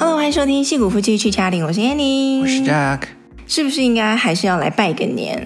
Hello，欢迎收听《戏骨夫妻去嘉陵》，我是 Annie，我是 Jack，是不是应该还是要来拜个年，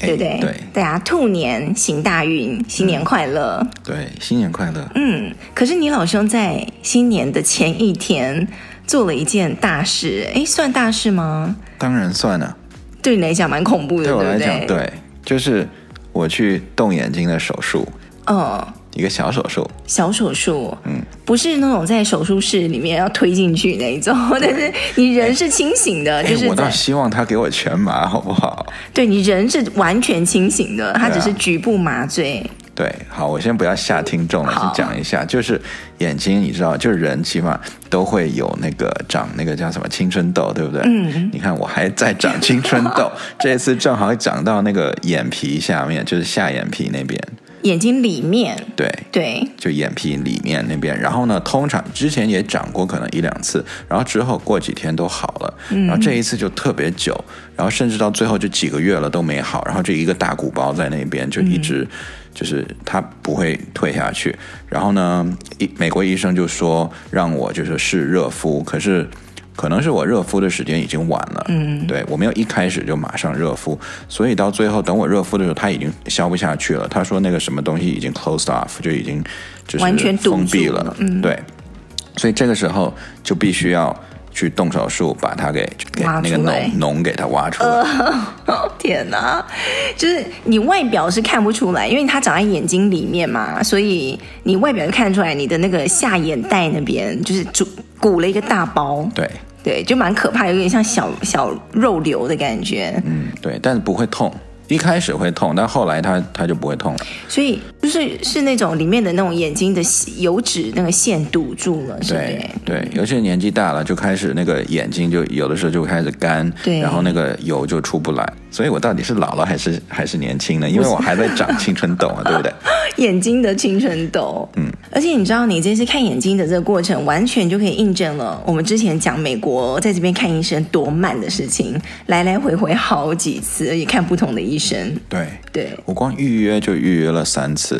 欸、对不对？对，对啊，兔年行大运，新年快乐、嗯！对，新年快乐。嗯，可是你老兄在新年的前一天做了一件大事，哎，算大事吗？当然算了。对你来讲蛮恐怖的，对我来讲，对，对，就是我去动眼睛的手术。哦，一个小手术，小手术，嗯，不是那种在手术室里面要推进去那一种，但是你人是清醒的，就是我倒希望他给我全麻，好不好？对，你人是完全清醒的，他只是局部麻醉。对，好，我先不要吓听众了，先讲一下，就是眼睛，你知道，就是人起码都会有那个长那个叫什么青春痘，对不对？嗯，你看我还在长青春痘，这次正好长到那个眼皮下面，就是下眼皮那边。眼睛里面，对对，就眼皮里面那边。然后呢，通常之前也长过，可能一两次，然后之后过几天都好了。然后这一次就特别久，然后甚至到最后就几个月了都没好。然后这一个大鼓包在那边就一直，就是它不会退下去。然后呢，医美国医生就说让我就是试热敷，可是。可能是我热敷的时间已经晚了，嗯，对，我没有一开始就马上热敷，所以到最后等我热敷的时候，它已经消不下去了。他说那个什么东西已经 closed off，就已经就是完全封闭了，了嗯，对，所以这个时候就必须要去动手术把它给给那个脓脓给它挖出来。呃，天哪，就是你外表是看不出来，因为它长在眼睛里面嘛，所以你外表就看得出来你的那个下眼袋那边就是主。鼓了一个大包，对对，就蛮可怕，有点像小小肉瘤的感觉。嗯，对，但是不会痛。一开始会痛，但后来它它就不会痛了。所以就是是那种里面的那种眼睛的油脂那个线堵住了，是对对，尤其是年纪大了，就开始那个眼睛就有的时候就开始干，对，然后那个油就出不来。所以我到底是老了还是还是年轻呢？因为我还在长青春痘啊，对不对？眼睛的青春痘，嗯，而且你知道，你这次看眼睛的这个过程，完全就可以印证了我们之前讲美国在这边看医生多慢的事情，来来回回好几次，而且看不同的医生。对对，我光预约就预约了三次，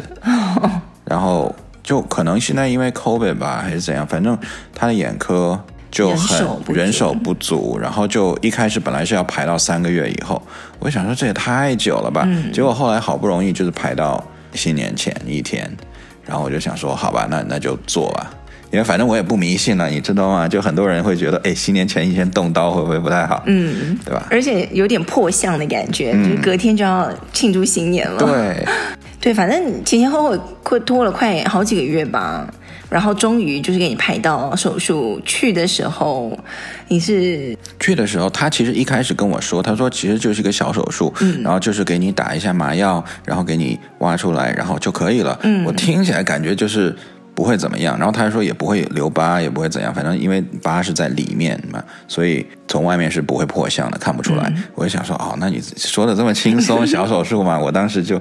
然后就可能现在因为 COVID 吧，还是怎样，反正他的眼科。就很人手不足，然后就一开始本来是要排到三个月以后，我想说这也太久了吧，嗯、结果后来好不容易就是排到新年前一天，然后我就想说好吧，那那就做吧，因为反正我也不迷信了，你知道吗？就很多人会觉得，哎，新年前一天动刀会不会不太好？嗯，对吧？而且有点破相的感觉，嗯、就是隔天就要庆祝新年了。对，对，反正前前后后会拖了快好几个月吧。然后终于就是给你排到手术去的时候，你是去的时候，他其实一开始跟我说，他说其实就是一个小手术，嗯，然后就是给你打一下麻药，然后给你挖出来，然后就可以了。嗯，我听起来感觉就是不会怎么样。然后他说也不会留疤，也不会怎样，反正因为疤是在里面嘛，所以从外面是不会破相的，看不出来。嗯，我就想说，哦，那你说的这么轻松，小手术嘛，我当时就。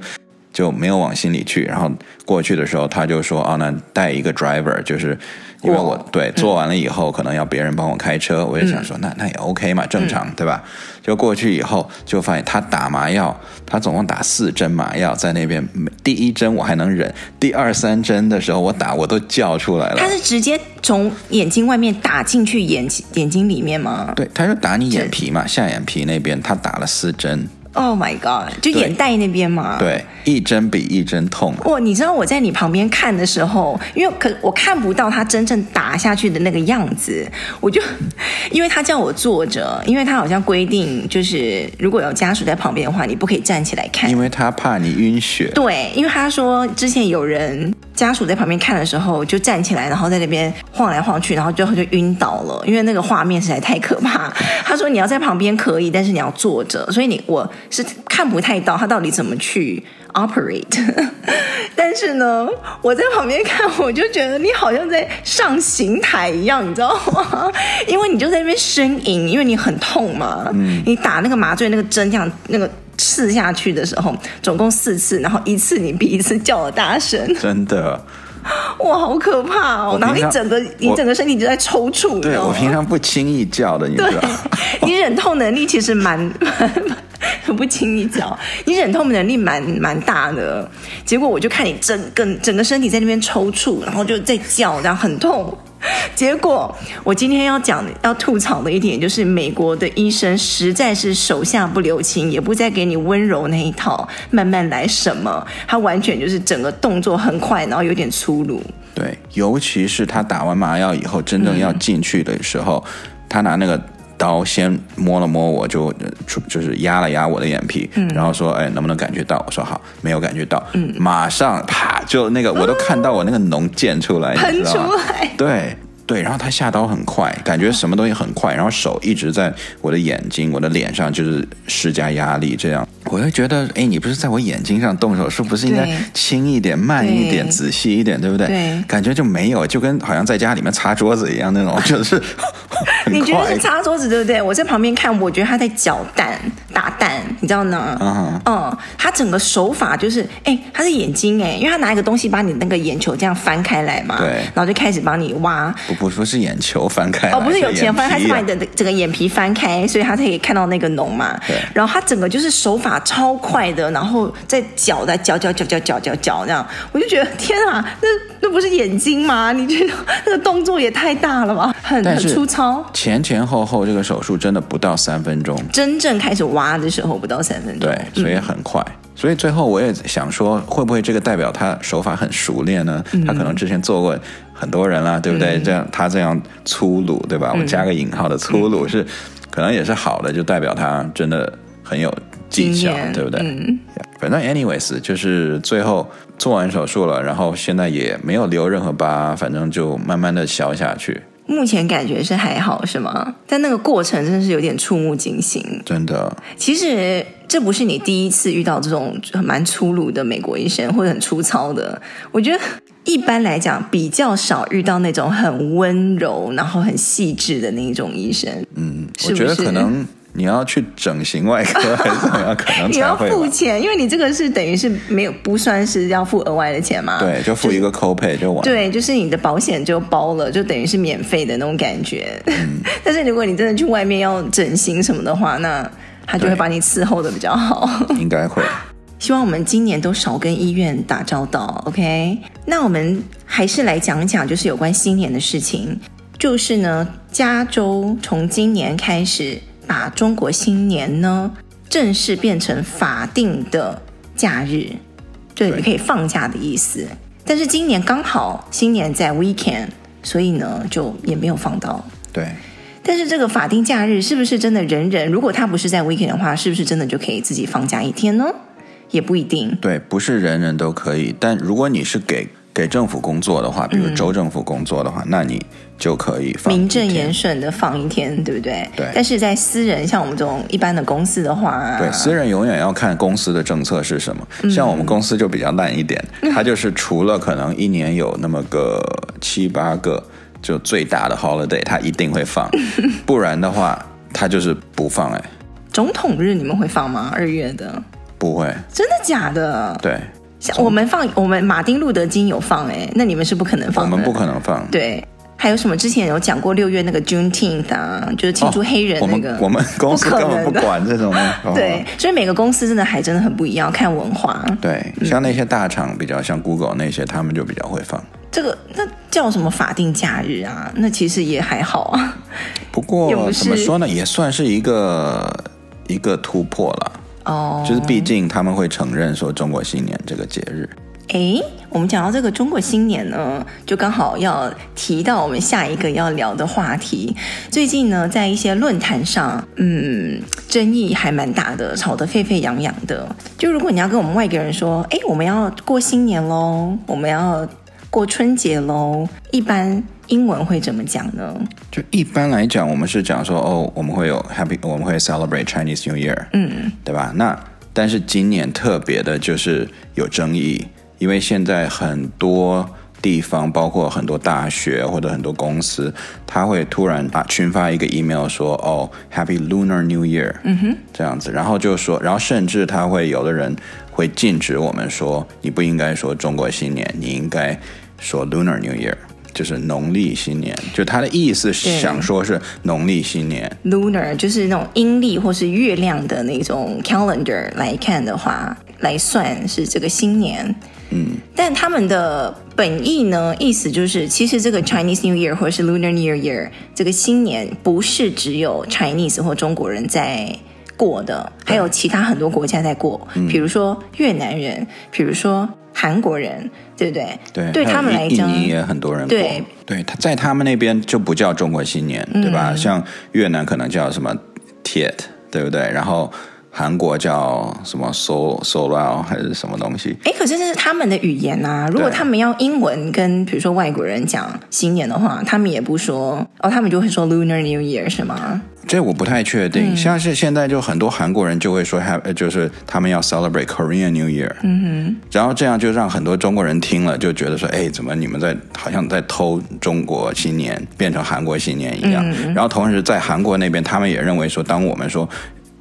就没有往心里去，然后过去的时候，他就说：“啊，那带一个 driver，就是因为我对做完了以后，可能要别人帮我开车。”我也想说：“那那也 OK 嘛，正常对吧？”就过去以后，就发现他打麻药，他总共打四针麻药在那边。第一针我还能忍，第二三针的时候我打我都叫出来了。他是直接从眼睛外面打进去眼眼睛里面吗？对，他就打你眼皮嘛，下眼皮那边，他打了四针。Oh my god！就眼袋那边嘛，对，一针比一针痛。哇，你知道我在你旁边看的时候，因为可我看不到他真正打下去的那个样子，我就 因为他叫我坐着，因为他好像规定就是如果有家属在旁边的话，你不可以站起来看，因为他怕你晕血。对，因为他说之前有人家属在旁边看的时候就站起来，然后在那边晃来晃去，然后最后就晕倒了，因为那个画面实在太可怕。他说你要在旁边可以，但是你要坐着，所以你我。是看不太到他到底怎么去 operate，但是呢，我在旁边看，我就觉得你好像在上刑台一样，你知道吗？因为你就在那边呻吟，因为你很痛嘛。嗯。你打那个麻醉那个针，这样那个刺下去的时候，总共四次，然后一次你比一次叫的大声。真的。哇，好可怕哦！然后你整个你整个身体就在抽搐。对，我平常不轻易叫的，你知道。你忍痛能力其实蛮。不轻易叫，你忍痛能力蛮蛮大的，结果我就看你整个整个身体在那边抽搐，然后就在叫，然后很痛。结果我今天要讲要吐槽的一点就是，美国的医生实在是手下不留情，也不再给你温柔那一套，慢慢来什么，他完全就是整个动作很快，然后有点粗鲁。对，尤其是他打完麻药以后，真正要进去的时候，嗯、他拿那个。刀先摸了摸我，就就是压了压我的眼皮，嗯、然后说：“哎，能不能感觉到？”我说：“好，没有感觉到。嗯”马上啪，就那个我都看到我那个脓溅出来，喷、嗯、出来，对。对，然后他下刀很快，感觉什么东西很快，然后手一直在我的眼睛、我的脸上，就是施加压力，这样我就觉得，哎，你不是在我眼睛上动手，是不是应该轻一点、慢一点、仔细一点，对不对？对，感觉就没有，就跟好像在家里面擦桌子一样那种，就是。你觉得是擦桌子对不对？我在旁边看，我觉得他在搅蛋、打蛋，你知道呢？嗯、uh-huh. 嗯，他整个手法就是，哎，他的眼睛，哎，因为他拿一个东西把你那个眼球这样翻开来嘛，对，然后就开始帮你挖。不不是眼球翻开，哦，不是有钱翻，他是把你的整个眼皮翻开，所以他才可以看到那个脓嘛。对。然后他整个就是手法超快的，然后在搅在搅搅搅搅搅搅搅这样，我就觉得天啊，那那不是眼睛吗？你觉得那个动作也太大了吧？很很粗糙。前前后后这个手术真的不到三分钟，真正开始挖的时候不到三分钟，对，所以很快。嗯所以最后我也想说，会不会这个代表他手法很熟练呢？嗯、他可能之前做过很多人了，对不对？嗯、这样他这样粗鲁，对吧？嗯、我加个引号的粗鲁是，可能也是好的，就代表他真的很有技巧，对不对？嗯。反正 anyways 就是最后做完手术了，然后现在也没有留任何疤，反正就慢慢的消下去。目前感觉是还好，是吗？但那个过程真的是有点触目惊心，真的。其实这不是你第一次遇到这种蛮粗鲁的美国医生，或者很粗糙的。我觉得一般来讲比较少遇到那种很温柔，然后很细致的那一种医生。嗯，我觉得可能。你要去整形外科还是怎么样？可能你要付钱，因为你这个是等于是没有不算是要付额外的钱嘛？对，就付一个 copay 就完。对，就是你的保险就包了，就等于是免费的那种感觉。嗯、但是如果你真的去外面要整形什么的话，那他就会把你伺候的比较好。应该会。希望我们今年都少跟医院打交道，OK？那我们还是来讲讲，就是有关新年的事情。就是呢，加州从今年开始。把中国新年呢正式变成法定的假日，对，你可以放假的意思。但是今年刚好新年在 weekend，所以呢就也没有放到。对，但是这个法定假日是不是真的人人？如果他不是在 weekend 的话，是不是真的就可以自己放假一天呢？也不一定。对，不是人人都可以。但如果你是给给政府工作的话，比如州政府工作的话，嗯、那你。就可以放名正言顺的放一天，对不对？对。但是在私人，像我们这种一般的公司的话，对，私人永远要看公司的政策是什么。嗯、像我们公司就比较烂一点，它就是除了可能一年有那么个七八个就最大的 holiday，它一定会放，不然的话它就是不放。哎，总统日你们会放吗？二月的不会，真的假的？对，像我们放，我们马丁路德金有放，哎，那你们是不可能放，我们不可能放，对。还有什么？之前有讲过六月那个 Juneteenth 啊，就是庆祝黑人那个。哦、我们我们公司根本不管这种。哦、对，所以每个公司真的还真的很不一样，看文化。对，像那些大厂比较像 Google 那些，他们就比较会放。这个那叫什么法定假日啊？那其实也还好啊。不过不怎么说呢，也算是一个一个突破了。哦。就是毕竟他们会承认说中国新年这个节日。哎，我们讲到这个中国新年呢，就刚好要提到我们下一个要聊的话题。最近呢，在一些论坛上，嗯，争议还蛮大的，吵得沸沸扬扬的。就如果你要跟我们外国人说，哎，我们要过新年喽，我们要过春节喽，一般英文会怎么讲呢？就一般来讲，我们是讲说，哦，我们会有 Happy，我们会 Celebrate Chinese New Year，嗯，对吧？那但是今年特别的就是有争议。因为现在很多地方，包括很多大学或者很多公司，他会突然啊群发一个 email 说：“哦，Happy Lunar New Year。”嗯哼，这样子，然后就说，然后甚至他会有的人会禁止我们说，你不应该说中国新年，你应该说 Lunar New Year，就是农历新年。就他的意思是想说是农历新年，Lunar 就是那种阴历或是月亮的那种 calendar 来看的话，来算是这个新年。嗯，但他们的本意呢，意思就是，其实这个 Chinese New Year 或者是 Lunar New Year 这个新年，不是只有 Chinese 或中国人在过的，还有其他很多国家在过，嗯、比如说越南人，比如说韩国人，对不对？对，对他们来讲，印尼也很多人过。对，对，他在他们那边就不叫中国新年，对吧？嗯、像越南可能叫什么 Tiet，对不对？然后。韩国叫什么 Sol Solal 还是什么东西？哎，可是这是他们的语言啊！如果他们要英文跟比如说外国人讲新年的话，他们也不说哦，他们就会说 Lunar New Year 是吗？这我不太确定。嗯、像是现在就很多韩国人就会说 Have，就是他们要 celebrate Korean New Year。嗯哼。然后这样就让很多中国人听了就觉得说，哎，怎么你们在好像在偷中国新年变成韩国新年一样？嗯、然后同时在韩国那边，他们也认为说，当我们说。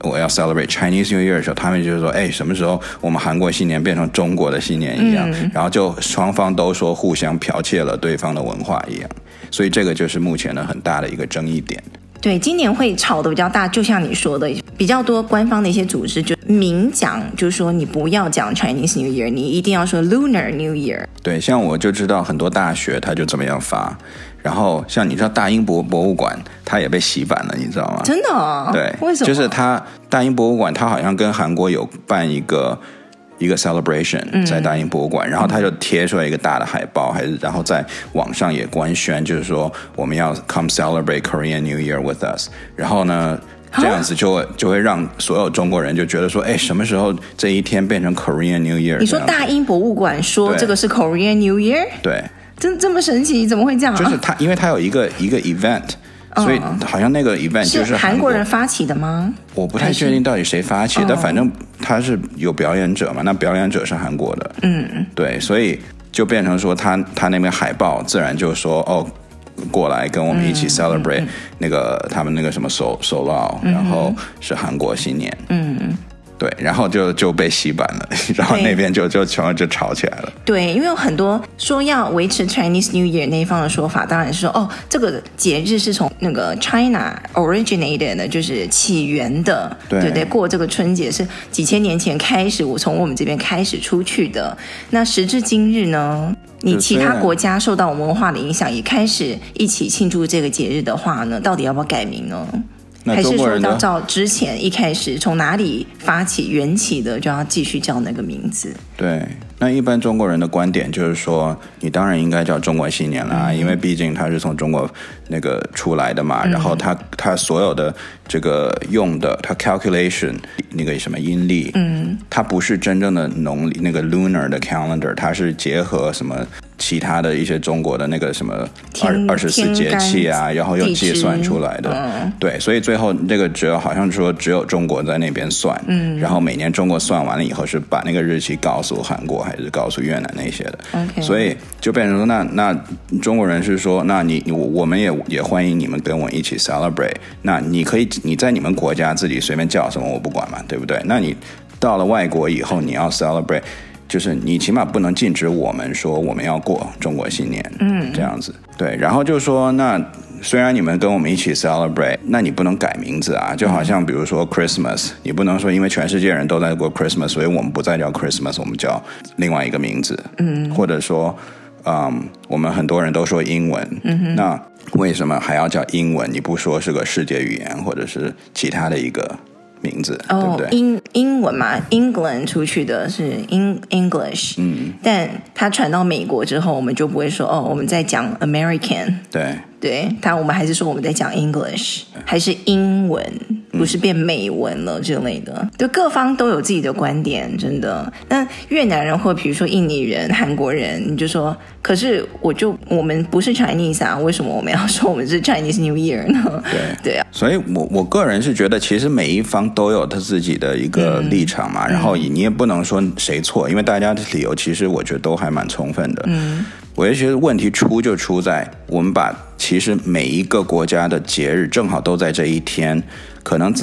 我要 celebrate Chinese New Year 的时候，他们就是说，哎，什么时候我们韩国新年变成中国的新年一样？嗯、然后就双方都说互相剽窃了对方的文化一样，所以这个就是目前的很大的一个争议点。对，今年会吵得比较大，就像你说的，比较多官方的一些组织就明讲，就是说你不要讲 Chinese New Year，你一定要说 Lunar New Year。对，像我就知道很多大学他就怎么样发。然后像你知道大英博博物馆，它也被洗版了，你知道吗？真的哦？对，为什么？就是它大英博物馆，它好像跟韩国有办一个一个 celebration 在大英博物馆，嗯、然后它就贴出来一个大的海报，还是然后在网上也官宣，就是说我们要 come celebrate Korean New Year with us。然后呢，这样子就会就会让所有中国人就觉得说，哎，什么时候这一天变成 Korean New Year？你说大英博物馆说这个是 Korean New Year？对。真这么神奇？怎么会这样啊？就是他，因为他有一个一个 event，所以好像那个 event 就是韩国人发起的吗？我不太确定到底谁发起的，但反正他是有表演者嘛，那表演者是韩国的。嗯，对，所以就变成说他他那边海报自然就说哦，过来跟我们一起 celebrate 那个他们那个什么 Sol Solal，然后是韩国新年。嗯嗯。对，然后就就被洗版了，然后那边就就全部就吵起来了。对，因为有很多说要维持 Chinese New Year 那一方的说法，当然是说哦，这个节日是从那个 China originated 的，就是起源的，对对，对，过这个春节是几千年前开始，我从我们这边开始出去的。那时至今日呢，你其他国家受到我们文化的影响，也开始一起庆祝这个节日的话呢，到底要不要改名呢？还是说要照之前一开始从哪里发起缘起的，就要继续叫那个名字？对，那一般中国人的观点就是说，你当然应该叫中国新年啦，嗯、因为毕竟他是从中国那个出来的嘛。嗯、然后他他所有的这个用的，他 calculation 那个什么阴历，嗯，它不是真正的农历那个 lunar 的 calendar，它是结合什么？其他的一些中国的那个什么二二十四节气啊，然后又计算出来的，嗯、对，所以最后这个只有好像说只有中国在那边算，嗯，然后每年中国算完了以后是把那个日期告诉韩国还是告诉越南那些的，Okay. 所以就变成说那那中国人是说，那你我我们也也欢迎你们跟我一起 celebrate，那你可以你在你们国家自己随便叫什么我不管嘛，对不对？那你到了外国以后你要 celebrate。就是你起码不能禁止我们说我们要过中国新年，嗯，这样子对。然后就说，那虽然你们跟我们一起 celebrate，那你不能改名字啊。就好像比如说 Christmas，你不能说因为全世界人都在过 Christmas，所以我们不再叫 Christmas，我们叫另外一个名字。嗯，或者说，嗯，我们很多人都说英文，嗯哼，那为什么还要叫英文？你不说是个世界语言，或者是其他的一个？名字哦，英英文嘛，England 出去的是英 English，嗯，但它传到美国之后，我们就不会说哦，我们在讲 American，对。对，但我们还是说我们在讲 English，还是英文，不是变美文了之类的。就各方都有自己的观点，真的。那越南人或比如说印尼人、韩国人，你就说，可是我就我们不是 Chinese 啊，为什么我们要说我们是 Chinese New Year 呢？对对啊，所以我我个人是觉得，其实每一方都有他自己的一个立场嘛，嗯、然后你也不能说谁错，因为大家的理由其实我觉得都还蛮充分的。嗯。我也觉得问题出就出在我们把其实每一个国家的节日正好都在这一天，可能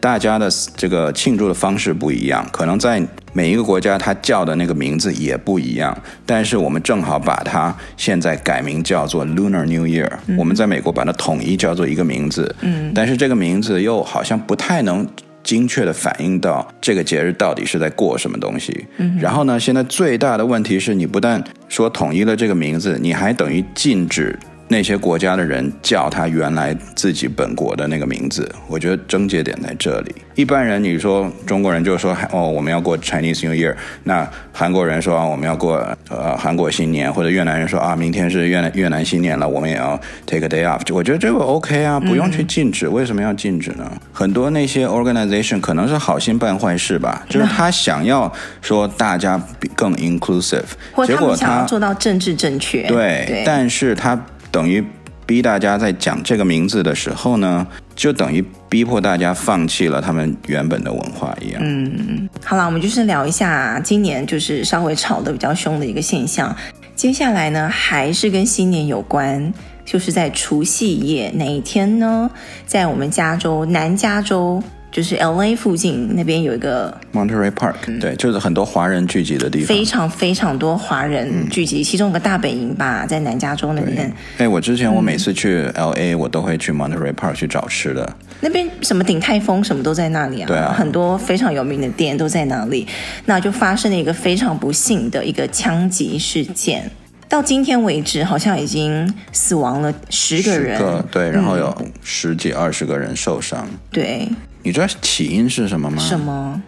大家的这个庆祝的方式不一样，可能在每一个国家它叫的那个名字也不一样，但是我们正好把它现在改名叫做 Lunar New Year，我们在美国把它统一叫做一个名字，嗯，但是这个名字又好像不太能。精确的反映到这个节日到底是在过什么东西。嗯，然后呢，现在最大的问题是你不但说统一了这个名字，你还等于禁止。那些国家的人叫他原来自己本国的那个名字，我觉得症结点在这里。一般人你说中国人就说哦，我们要过 Chinese New Year，那韩国人说啊，我们要过呃韩国新年，或者越南人说啊，明天是越南越南新年了，我们也要 take a day off。我觉得这个 OK 啊，不用去禁止。嗯、为什么要禁止呢？很多那些 organization 可能是好心办坏事吧，就是他想要说大家更 inclusive，结果他，他做到政治正确。对，对但是他。等于逼大家在讲这个名字的时候呢，就等于逼迫大家放弃了他们原本的文化一样。嗯，好了，我们就是聊一下今年就是稍微吵得比较凶的一个现象。接下来呢，还是跟新年有关，就是在除夕夜那一天呢，在我们加州南加州。就是 L A 附近那边有一个 Monterey Park，嗯，对，就是很多华人聚集的地方，非常非常多华人聚集，嗯、其中有个大本营吧，在南加州那边。哎，我之前我每次去 L A，嗯、我都会去 Monterey Park 去找吃的。那边什么鼎泰丰什么都在那里啊，对啊，很多非常有名的店都在那里。那就发生了一个非常不幸的一个枪击事件，到今天为止，好像已经死亡了十个人，个对，然后有十几二十个人受伤，对。你知道起因是什么吗？什么？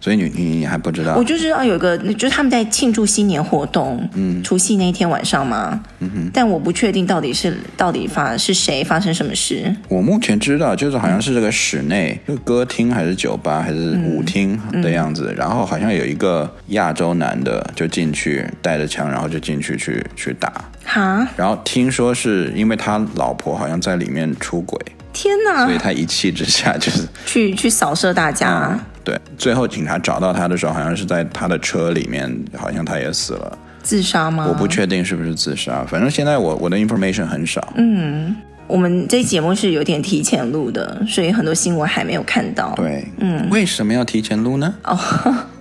所以你你你还不知道？我就知道有一个，就是他们在庆祝新年活动，嗯，除夕那一天晚上嘛，嗯哼，但我不确定到底是到底发是谁发生什么事。我目前知道就是好像是这个室内，嗯、就歌厅还是酒吧还是舞厅的样子，嗯嗯、然后好像有一个亚洲男的就进去带着枪，然后就进去去去打，哈，然后听说是因为他老婆好像在里面出轨。天哪！所以他一气之下就是去去扫射大家。嗯。对，最后警察找到他的时候，好像是在他的车里面，好像他也死了。自杀吗？我不确定是不是自杀，反正现在我我的 information 很少。嗯，我们这节目是有点提前录的，所以很多新闻还没有看到。对，嗯，为什么要提前录呢？哦，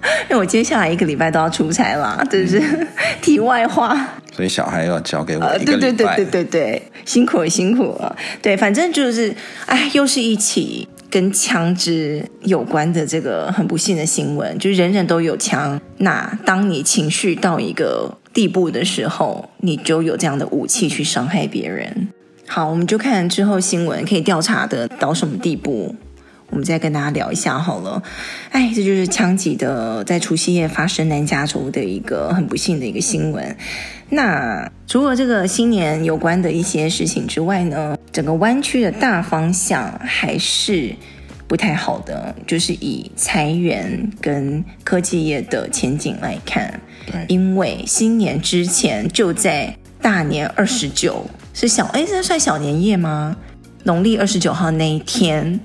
因为我接下来一个礼拜都要出差啦，这是 题外话。所以小孩要交给我一个礼拜，对对对对对对，辛苦了辛苦了。对，反正就是，哎，又是一起跟枪支有关的这个很不幸的新闻。就是人人都有枪，那当你情绪到一个地步的时候，你就有这样的武器去伤害别人。好，我们就看之后新闻可以调查的到什么地步。我们再跟大家聊一下好了，哎，这就是枪击的在除夕夜发生南加州的一个很不幸的一个新闻。那除了这个新年有关的一些事情之外呢，整个湾区的大方向还是不太好的，就是以裁员跟科技业的前景来看，对因为新年之前就在大年二十九是小哎，这算小年夜吗？农历二十九号那一天。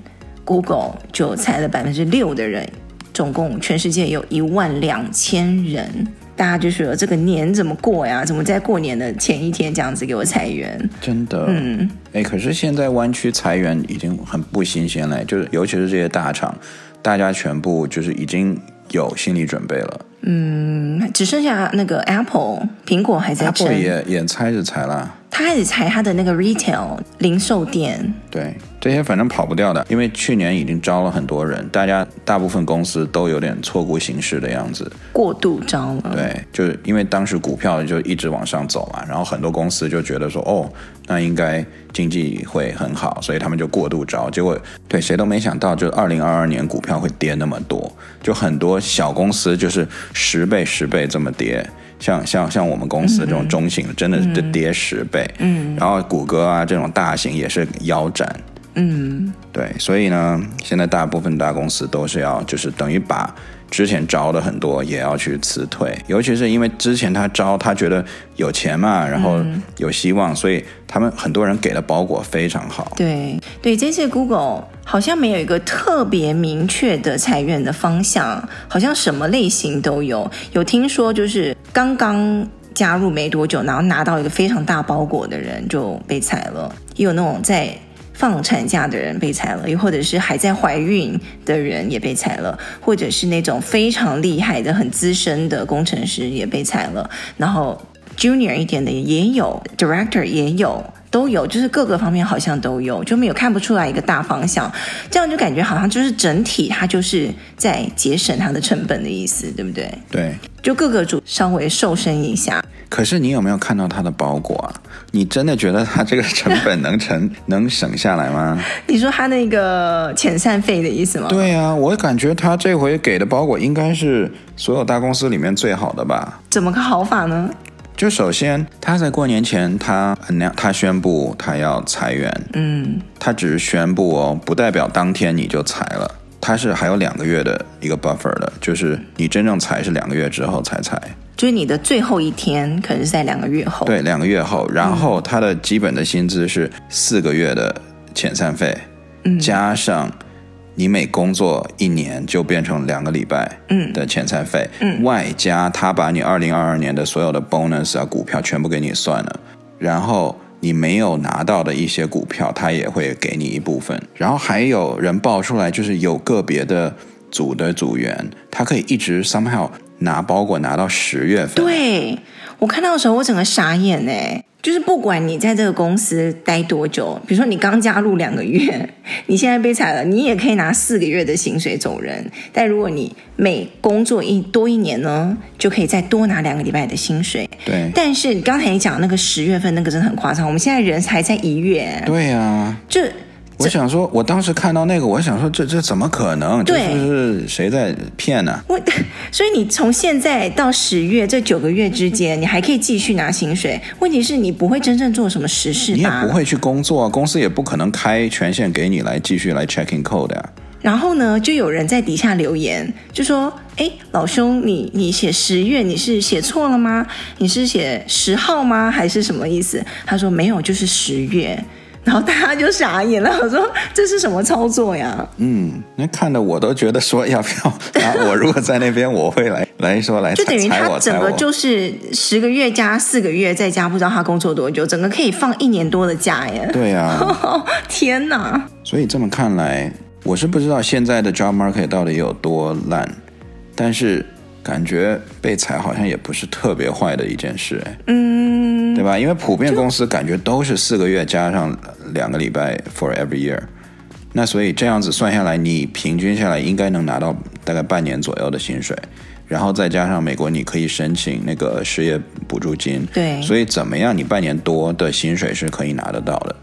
Google 就裁了百分之六的人，总共全世界有一万两千人，大家就说这个年怎么过呀？怎么在过年的前一天这样子给我裁员？真的，嗯，哎，可是现在湾区裁员已经很不新鲜了，就是尤其是这些大厂，大家全部就是已经有心理准备了。嗯，只剩下那个 Apple 苹果还在，Apple 也也拆着裁了。他开始裁他的那个 retail 零售店，对，这些反正跑不掉的，因为去年已经招了很多人，大家大部分公司都有点错估形势的样子，过度招了。对，就是因为当时股票就一直往上走嘛，然后很多公司就觉得说，哦，那应该经济会很好，所以他们就过度招，结果对谁都没想到，就二零二二年股票会跌那么多，就很多小公司就是十倍十倍这么跌。像像像我们公司这种中型的，真的是跌十倍。嗯，然后谷歌啊这种大型也是腰斩。嗯，对，所以呢，现在大部分大公司都是要就是等于把。之前招的很多也要去辞退，尤其是因为之前他招，他觉得有钱嘛，然后有希望，嗯、所以他们很多人给的包裹非常好。对对，这次 Google 好像没有一个特别明确的裁员的方向，好像什么类型都有。有听说就是刚刚加入没多久，然后拿到一个非常大包裹的人就被裁了，也有那种在。放产假的人被裁了，又或者是还在怀孕的人也被裁了，或者是那种非常厉害的、很资深的工程师也被裁了，然后 junior 一点的也有，director 也有，都有，就是各个方面好像都有，就没有看不出来一个大方向，这样就感觉好像就是整体它就是在节省它的成本的意思，对不对？对，就各个组稍微瘦身一下。可是你有没有看到它的包裹啊？你真的觉得它这个成本能成 能省下来吗？你说它那个遣散费的意思吗？对啊，我感觉他这回给的包裹应该是所有大公司里面最好的吧？怎么个好法呢？就首先他在过年前他他宣布他要裁员，嗯，他只是宣布哦，不代表当天你就裁了，他是还有两个月的一个 buffer 的，就是你真正裁是两个月之后才裁。就是你的最后一天可能是在两个月后，对，两个月后，然后他的基本的薪资是四个月的遣散费，嗯，加上你每工作一年就变成两个礼拜，嗯。的遣散费，嗯，外加他把你二零二二年的所有的 bonus 啊股票全部给你算了，然后你没有拿到的一些股票，他也会给你一部分，然后还有人爆出来，就是有个别的组的组员，他可以一直 somehow。拿包裹拿到十月份，对，我看到的时候我整个傻眼哎，就是不管你在这个公司待多久，比如说你刚加入两个月，你现在被裁了，你也可以拿四个月的薪水走人。但如果你每工作一多一年呢，就可以再多拿两个礼拜的薪水。对，但是刚才你讲那个十月份那个真的很夸张，我们现在人还在一月。对呀、啊，就。我想说，我当时看到那个，我想说这，这这怎么可能？对，这是谁在骗呢？我，所以你从现在到十月这九个月之间，你还可以继续拿薪水。问题是你不会真正做什么实事，你也不会去工作，公司也不可能开权限给你来继续来 checking code 的。然后呢，就有人在底下留言，就说：“哎，老兄，你你写十月，你是写错了吗？你是写十号吗？还是什么意思？”他说：“没有，就是十月。”然后大家就傻眼了，我说这是什么操作呀？嗯，那看的我都觉得说要不要？啊，我如果在那边，我会来来说来，就等于他整个就是十个月加四个月在家，不知道他工作多久，整个可以放一年多的假耶。对呀，天哪！所以这么看来，我是不知道现在的 job market 到底有多烂，但是感觉被裁好像也不是特别坏的一件事，嗯，对吧？因为普遍公司感觉都是四个月加上。两个礼拜 for every year，那所以这样子算下来，你平均下来应该能拿到大概半年左右的薪水，然后再加上美国你可以申请那个失业补助金，对，所以怎么样，你半年多的薪水是可以拿得到的。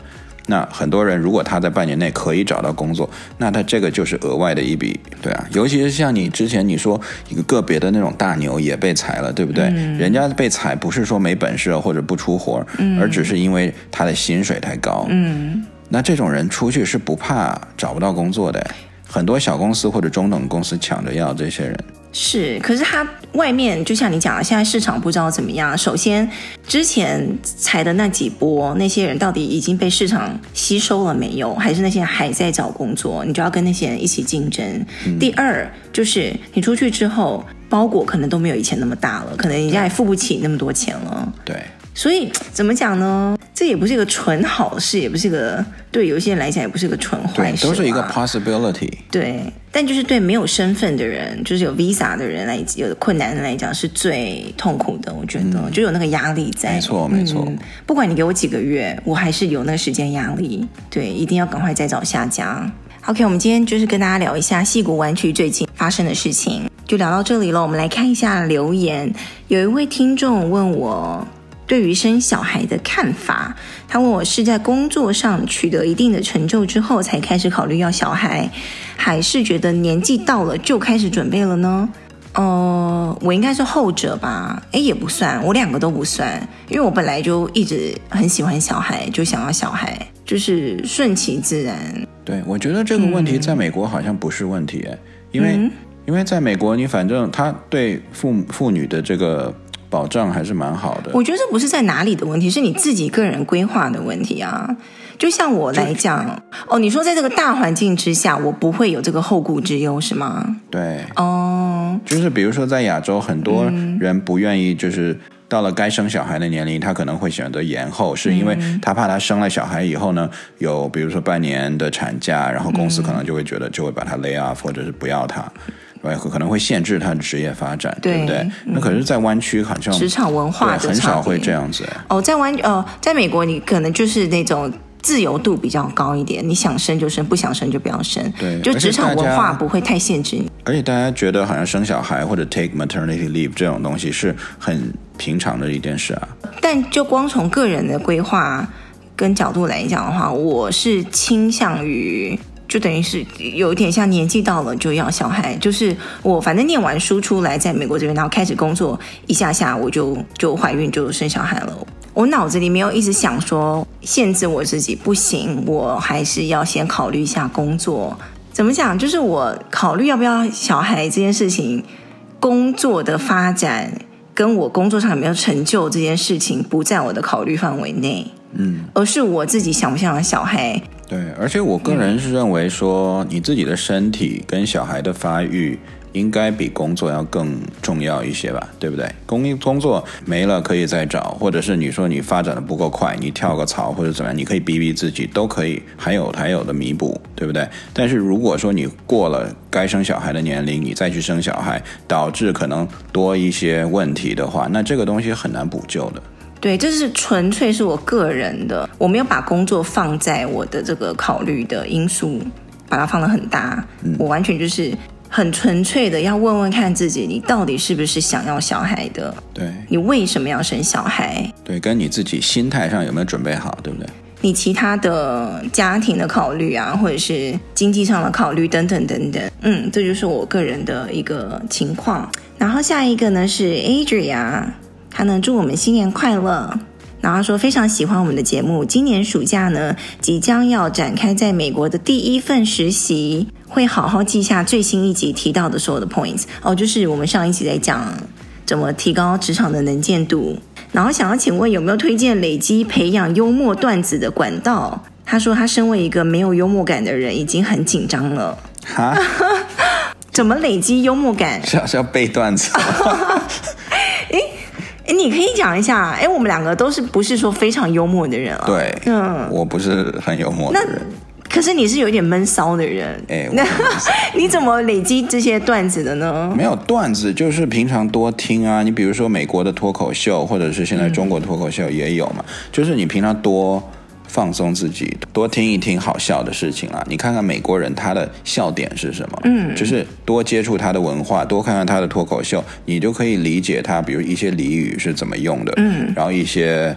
那很多人如果他在半年内可以找到工作，那他这个就是额外的一笔，对啊，尤其是像你之前你说一个个别的那种大牛也被裁了，对不对？嗯、人家被裁不是说没本事或者不出活，嗯、而只是因为他的薪水太高。嗯，那这种人出去是不怕找不到工作的，很多小公司或者中等公司抢着要这些人。是，可是它外面就像你讲的，现在市场不知道怎么样。首先，之前裁的那几波那些人到底已经被市场吸收了没有？还是那些人还在找工作？你就要跟那些人一起竞争。嗯、第二，就是你出去之后，包裹可能都没有以前那么大了，可能人家也付不起那么多钱了。对。所以怎么讲呢？这也不是一个纯好事，也不是一个对有些人来讲也不是一个纯坏事，都是一个 possibility。对，但就是对没有身份的人，就是有 visa 的人来，有困难的人来讲是最痛苦的。我觉得、嗯、就有那个压力在。没错，没错、嗯。不管你给我几个月，我还是有那个时间压力。对，一定要赶快再找下家。OK，我们今天就是跟大家聊一下戏谷湾区最近发生的事情，就聊到这里了。我们来看一下留言，有一位听众问我。对于生小孩的看法，他问我是在工作上取得一定的成就之后才开始考虑要小孩，还是觉得年纪到了就开始准备了呢？呃，我应该是后者吧？诶，也不算，我两个都不算，因为我本来就一直很喜欢小孩，就想要小孩，就是顺其自然。对，我觉得这个问题在美国好像不是问题，嗯、因为因为在美国，你反正他对父妇女的这个。保障还是蛮好的。我觉得这不是在哪里的问题，是你自己个人规划的问题啊。就像我来讲，哦，你说在这个大环境之下，我不会有这个后顾之忧，是吗？对，哦，就是比如说在亚洲，很多人不愿意，就是到了该生小孩的年龄，他可能会选择延后，是因为他怕他生了小孩以后呢，有比如说半年的产假，然后公司可能就会觉得就会把他 lay off，或者是不要他。可能会限制他的职业发展，对，对不对？那可是，在湾区好像职场文化很少会这样子。哦，在湾哦，在美国，你可能就是那种自由度比较高一点，你想生就生，不想生就不要生。对，就职场文化不会太限制你。而且大家觉得好像生小孩或者 take maternity leave 这种东西是很平常的一件事啊。但就光从个人的规划跟角度来讲的话，我是倾向于。就等于是有一点像年纪到了就要小孩，就是我反正念完书出来，在美国这边，然后开始工作一下下，我就就怀孕就生小孩了。我脑子里没有一直想说限制我自己不行，我还是要先考虑一下工作。怎么讲？就是我考虑要不要小孩这件事情，工作的发展跟我工作上有没有成就这件事情不在我的考虑范围内，嗯，而是我自己想不想要小孩。对，而且我个人是认为说，你自己的身体跟小孩的发育应该比工作要更重要一些吧，对不对？工工作没了可以再找，或者是你说你发展的不够快，你跳个槽或者怎么样，你可以逼逼自己，都可以，还有还有的弥补，对不对？但是如果说你过了该生小孩的年龄，你再去生小孩，导致可能多一些问题的话，那这个东西很难补救的。对，这是纯粹是我个人的，我没有把工作放在我的这个考虑的因素，把它放得很大。嗯，我完全就是很纯粹的要问问看自己，你到底是不是想要小孩的？对，你为什么要生小孩？对，跟你自己心态上有没有准备好，对不对？你其他的家庭的考虑啊，或者是经济上的考虑等等等等，嗯，这就是我个人的一个情况。然后下一个呢是 Adria。他呢，祝我们新年快乐，然后说非常喜欢我们的节目。今年暑假呢，即将要展开在美国的第一份实习，会好好记下最新一集提到的所有的 points。哦，就是我们上一集在讲怎么提高职场的能见度。然后想要请问有没有推荐累积培养幽默段子的管道？他说他身为一个没有幽默感的人，已经很紧张了。哈？怎么累积幽默感？是要是要背段子？你可以讲一下，哎，我们两个都是不是说非常幽默的人啊？对，嗯，我不是很幽默的人。那可是你是有点闷骚的人，哎，那 你怎么累积这些段子的呢？没有段子，就是平常多听啊。你比如说美国的脱口秀，或者是现在中国脱口秀也有嘛，嗯，就是你平常多。放松自己，多听一听好笑的事情啊！你看看美国人他的笑点是什么？嗯，就是多接触他的文化，多看看他的脱口秀，你就可以理解他，比如一些俚语是怎么用的，嗯，然后一些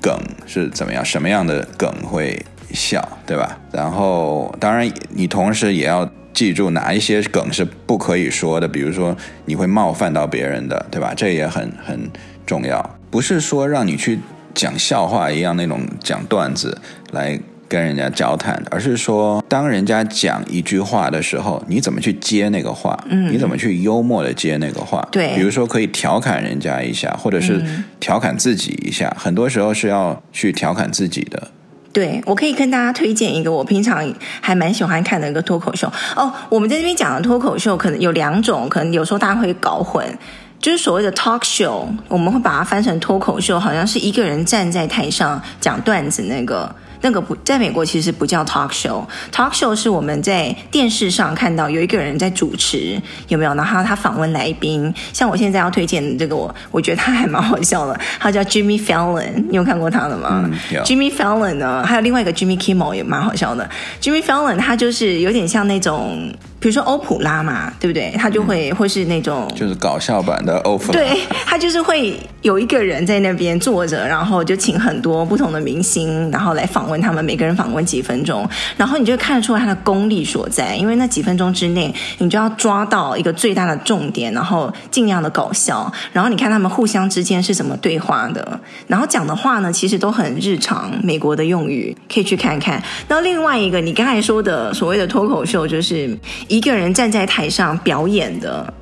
梗是怎么样，什么样的梗会笑，对吧？然后当然你同时也要记住哪一些梗是不可以说的，比如说你会冒犯到别人的，对吧？这也很很重要，不是说让你去。讲笑话一样那种讲段子来跟人家交谈，而是说当人家讲一句话的时候，你怎么去接那个话？嗯，你怎么去幽默的接那个话？对，比如说可以调侃人家一下，或者是调侃自己一下，很多时候是要去调侃自己的。对，我可以跟大家推荐一个我平常还蛮喜欢看的一个脱口秀哦。我们在这边讲的脱口秀可能有两种，可能有时候大家会搞混。就是所谓的 talk show，我们会把它翻成脱口秀，好像是一个人站在台上讲段子那个。那个不，在美国其实不叫 talk show，talk show 是我们在电视上看到有一个人在主持，有没有？然后他访问来宾，像我现在要推荐的这个我，我我觉得他还蛮好笑的，他叫 Jimmy Fallon，你有看过他的吗？嗯，Jimmy Fallon 呢，还有另外一个 Jimmy Kimmel 也蛮好笑的。Jimmy Fallon 他就是有点像那种，比如说欧普拉嘛，对不对？他就会、嗯、会是那种，就是搞笑版的欧普拉。对，他就是会有一个人在那边坐着，然后就请很多不同的明星，然后来访问。他们每个人访问几分钟，然后你就看得出来他的功力所在，因为那几分钟之内，你就要抓到一个最大的重点，然后尽量的搞笑。然后你看他们互相之间是怎么对话的，然后讲的话呢，其实都很日常，美国的用语可以去看看。那另外一个，你刚才说的所谓的脱口秀，就是一个人站在台上表演的，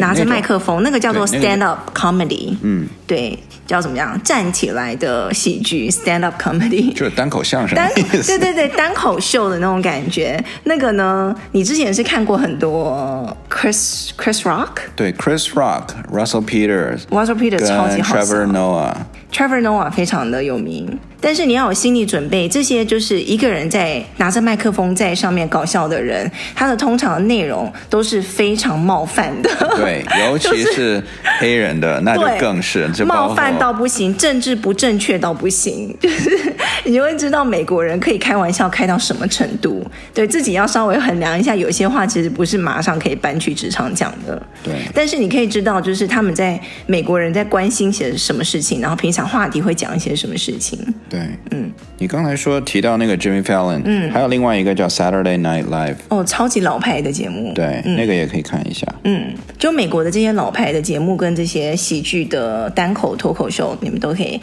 拿着麦克风，那个叫做 stand up comedy。嗯，对。叫怎么样？站起来的喜剧，stand up comedy，就是单口相声。对对对，单口秀的那种感觉。那个呢，你之前是看过很多 Chris Chris Rock？对，Chris Rock，Russell Peters，Russell Peters 超级好笑。Trevor Noah。Trevor Noah 非常的有名。但是你要有心理准备，这些就是一个人在拿着麦克风在上面搞笑的人，他的通常的内容都是非常冒犯的。对，尤其是黑人的，那就更是就冒犯到不行，政治不正确到不行，就是你就会知道美国人可以开玩笑开到什么程度。对自己要稍微衡量一下，有些话其实不是马上可以搬去职场讲的。对，但是你可以知道，就是他们在美国人在关心些什么事情，然后平常话题会讲一些什么事情。对，嗯，你刚才说提到那个 Jimmy Fallon，嗯，还有另外一个叫 Saturday Night Live，哦，超级老牌的节目，对，嗯，那个也可以看一下，嗯，就美国的这些老牌的节目跟这些喜剧的单口脱口秀，你们都可以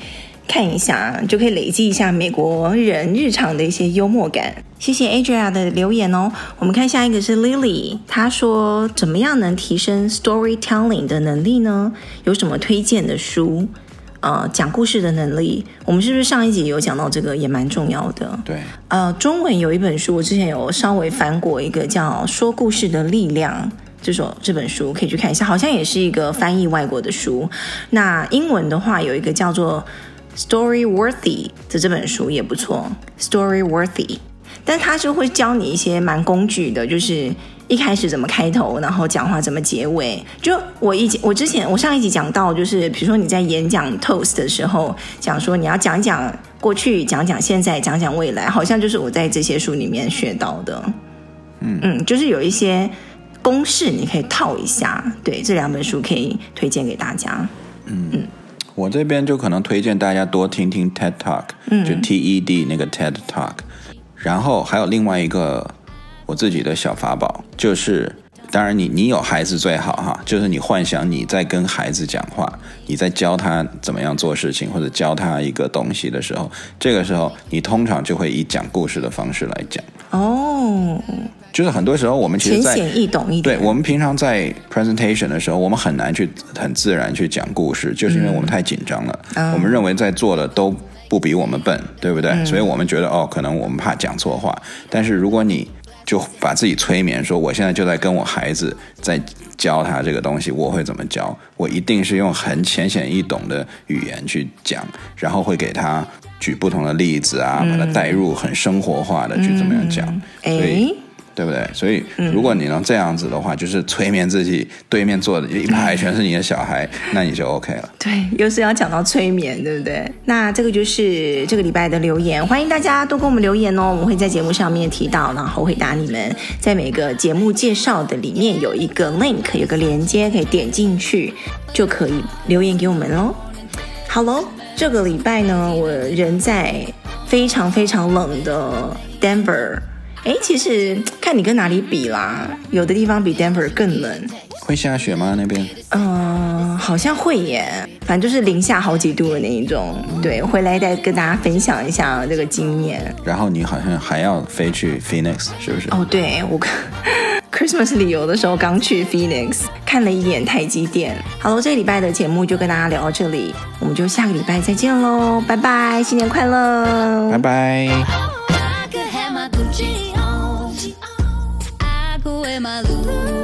看一下，就可以累积一下美国人日常的一些幽默感。谢谢 Adria 的留言哦，我们看下一个是 Lily，她说怎么样能提升 storytelling 的能力呢？有什么推荐的书？呃，讲故事的能力，我们是不是上一集有讲到这个也蛮重要的？对，呃，中文有一本书，我之前有稍微翻过一个叫《说故事的力量》这首这本书，可以去看一下，好像也是一个翻译外国的书。那英文的话，有一个叫做《Story Worthy》的这本书也不错，《Story Worthy》，但它就会教你一些蛮工具的，就是。一开始怎么开头，然后讲话怎么结尾？就我一我之前我上一集讲到，就是比如说你在演讲 toast 的时候，讲说你要讲讲过去，讲讲现在，讲讲未来，好像就是我在这些书里面学到的。嗯嗯，就是有一些公式你可以套一下。对，这两本书可以推荐给大家。嗯嗯，我这边就可能推荐大家多听听 TED Talk，嗯，就 TED 那个 TED Talk，然后还有另外一个。我自己的小法宝就是，当然你你有孩子最好哈，就是你幻想你在跟孩子讲话，你在教他怎么样做事情，或者教他一个东西的时候，这个时候你通常就会以讲故事的方式来讲。哦，就是很多时候我们其实在浅显易懂一点。对，我们平常在 presentation 的时候，我们很难去很自然去讲故事，就是因为我们太紧张了。嗯，我们认为在座的都不比我们笨，对不对？嗯，所以我们觉得哦，可能我们怕讲错话。但是如果你就把自己催眠，说我现在就在跟我孩子在教他这个东西，我会怎么教？我一定是用很浅显易懂的语言去讲，然后会给他举不同的例子啊，把他带入很生活化的去怎么样讲，嗯、所以。对不对？所以如果你能这样子的话，嗯、就是催眠自己，对面坐的一排全是你的小孩，嗯、那你就 OK 了。对，又是要讲到催眠，对不对？那这个就是这个礼拜的留言，欢迎大家多给我们留言哦，我们会在节目上面提到，然后回答你们。在每个节目介绍的里面有一个 link，有个连接可以点进去，就可以留言给我们喽。好喽，这个礼拜呢，我人在非常非常冷的 Denver。哎，其实看你跟哪里比啦，有的地方比 Denver 更冷。会下雪吗？那边？嗯、呃，好像会耶，反正就是零下好几度的那一种。嗯、对，回来再跟大家分享一下这个经验。然后你好像还要飞去 Phoenix，是不是？哦，对，我 Christmas 旅游的时候刚去 Phoenix，看了一点台积电。好了，这个礼拜的节目就跟大家聊到这里，我们就下个礼拜再见喽，拜拜，新年快乐，拜拜。é.